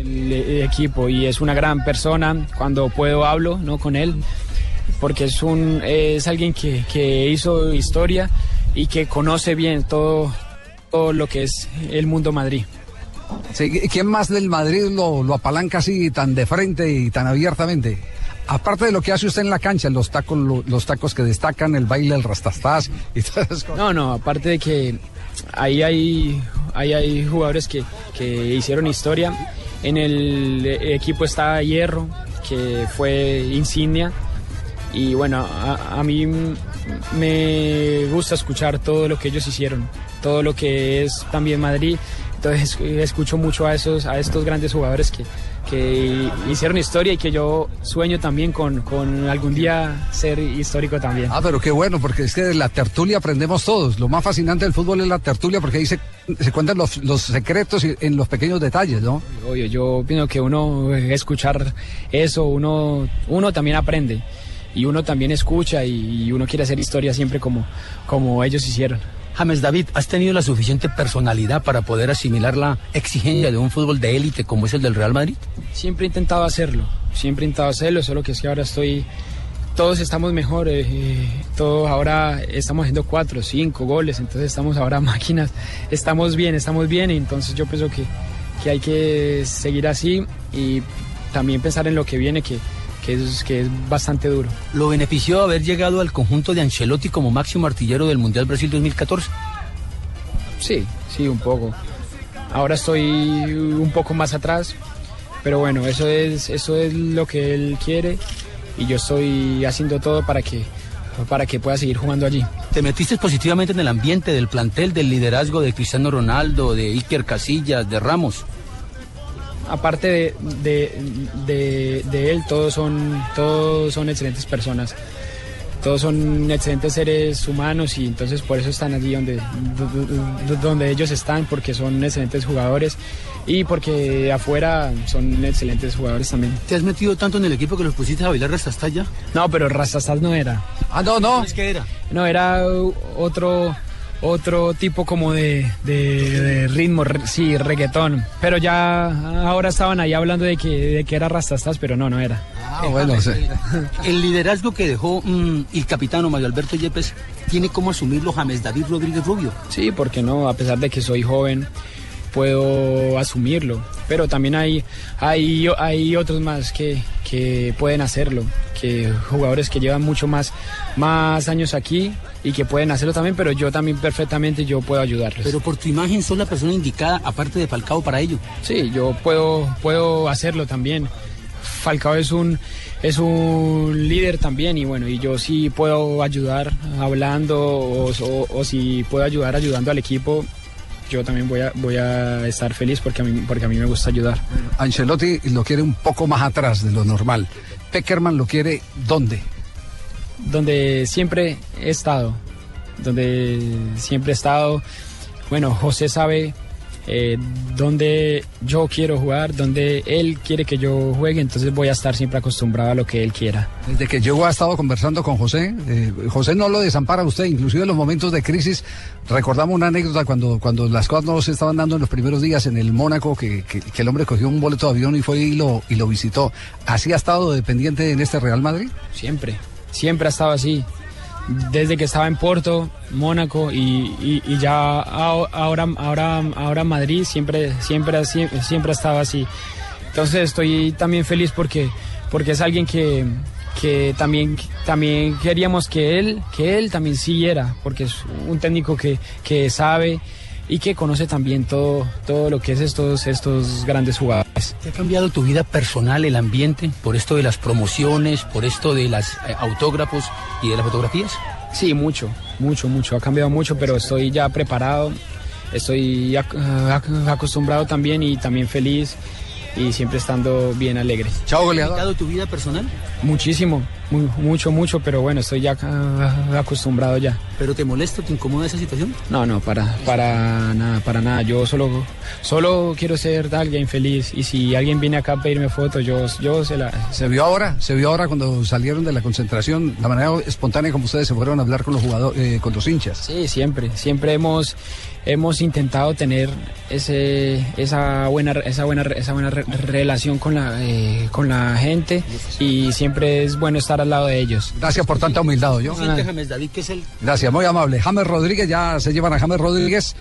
el, el equipo y es una gran persona. Cuando puedo hablo ¿no? con él porque es, un, es alguien que, que hizo historia y que conoce bien todo, todo lo que es el mundo Madrid. Sí, ¿Quién más del Madrid lo, lo apalanca así tan de frente y tan abiertamente? Aparte de lo que hace usted en la cancha, los tacos, lo- los tacos que destacan, el baile, el rastastás y todas esas cosas. No, no, aparte de que ahí hay, ahí hay jugadores que, que hicieron historia. En el equipo está Hierro, que fue insignia. Y bueno, a, a mí me gusta escuchar todo lo que ellos hicieron, todo lo que es también Madrid. Entonces eh, escucho mucho a, esos, a estos grandes jugadores que, que hicieron historia y que yo sueño también con, con algún día ser histórico también. Ah, pero qué bueno, porque es que de la tertulia aprendemos todos. Lo más fascinante del fútbol es la tertulia, porque ahí se, se cuentan los, los secretos en los pequeños detalles, ¿no? Obvio, yo pienso que uno escuchar eso, uno, uno también aprende y uno también escucha y, y uno quiere hacer historia siempre como, como ellos hicieron. James David, ¿has tenido la suficiente personalidad para poder asimilar la exigencia de un fútbol de élite como es el del Real Madrid? Siempre he intentado hacerlo, siempre he intentado hacerlo, solo que es que ahora estoy, todos estamos mejor, eh, eh, todos ahora estamos haciendo cuatro, cinco goles, entonces estamos ahora máquinas, estamos bien, estamos bien, entonces yo pienso que, que hay que seguir así y también pensar en lo que viene, que, que, es, que es bastante duro. ¿Lo benefició haber llegado al conjunto de Ancelotti como máximo artillero del Mundial Brasil 2014? Sí, sí, un poco. Ahora estoy un poco más atrás, pero bueno, eso es, eso es lo que él quiere y yo estoy haciendo todo para que, para que pueda seguir jugando allí. ¿Te metiste positivamente en el ambiente del plantel, del liderazgo de Cristiano Ronaldo, de Iker Casillas, de Ramos? Aparte de, de, de- de él, todos son, todos son excelentes personas. Todos son excelentes seres humanos y entonces por eso están allí donde, donde ellos están, porque son excelentes jugadores y porque afuera son excelentes jugadores también. ¿Te has metido tanto en el equipo que los pusiste a bailar hasta ya? No, pero Rastastas no era. Ah, no, no. ¿Es que era? No, era otro otro tipo como de, de- de ritmo, re- sí, reggaetón. Pero ya ahora estaban ahí hablando de que, de que era Rastastas, pero no, no era. Ah, bueno, sí. El liderazgo que dejó mm, el capitano Mario Alberto Yepes tiene como asumirlo James David Rodríguez Rubio. Sí, porque no, a pesar de que soy joven, puedo asumirlo. Pero también hay, hay, hay otros más que, que pueden hacerlo, que jugadores que llevan mucho más, más años aquí y que pueden hacerlo también, pero yo también perfectamente yo puedo ayudarles. Pero por tu imagen sos la persona indicada, aparte de Falcao, para ello. Sí, yo puedo, puedo hacerlo también. Falcao es un, es un líder también y bueno, y yo sí puedo ayudar hablando o, o- o si puedo ayudar ayudando al equipo, yo también voy a, voy a estar feliz porque a, mí, porque a mí me gusta ayudar. Ancelotti lo quiere un poco más atrás de lo normal. Peckerman lo quiere ¿dónde? Donde siempre he estado, donde siempre he estado. Bueno, José sabe eh, dónde yo quiero jugar, donde él quiere que yo juegue, entonces voy a estar siempre acostumbrado a lo que él quiera. Desde que llegó ha estado conversando con José. eh, José no lo desampara usted, inclusive en los momentos de crisis. Recordamos una anécdota cuando, cuando las cosas no se estaban dando en los primeros días en el Mónaco, que, que- que el hombre cogió un boleto de avión y fue y lo, y lo visitó. ¿Así ha estado dependiente en este Real Madrid? Siempre, siempre ha estado así. Desde que estaba en Porto, Mónaco y, y- y ya ahora, ahora, ahora Madrid, siempre, siempre, siempre ha estado así. Entonces estoy también feliz porque, porque es alguien que, que también, también queríamos que él, que él también siguiera, porque es un técnico que, que sabe y que conoce también todo, todo lo que es estos, estos grandes jugadores. ¿Te ha cambiado tu vida personal, el ambiente, por esto de las promociones, por esto de los autógrafos y de las fotografías? Sí, mucho, mucho, mucho. Ha cambiado mucho, pero estoy ya preparado. Estoy ac- ac- acostumbrado también y también feliz y siempre estando bien alegre. Chao, ¿Ha goleador. cambiado tu vida personal? Muchísimo, mucho, mucho, pero bueno, estoy ya acostumbrado ya. ¿Pero te molesta, te incomoda esa situación? No, no, para, para nada, para nada. Yo solo, solo quiero ser alguien feliz y si alguien viene acá a pedirme fotos, yo, yo se la... ¿Se vio ahora? ¿Se vio ahora cuando salieron de la concentración? La manera espontánea como ustedes se fueron a hablar con los jugadores, eh, con los hinchas. Sí, siempre, siempre hemos hemos intentado tener ese, esa buena esa buena esa buena relación con la eh, con la gente y siempre es bueno estar al lado de ellos. Gracias por tanta humildad, yo. James Muy amable. James Rodríguez, ya se llevan a James Rodríguez.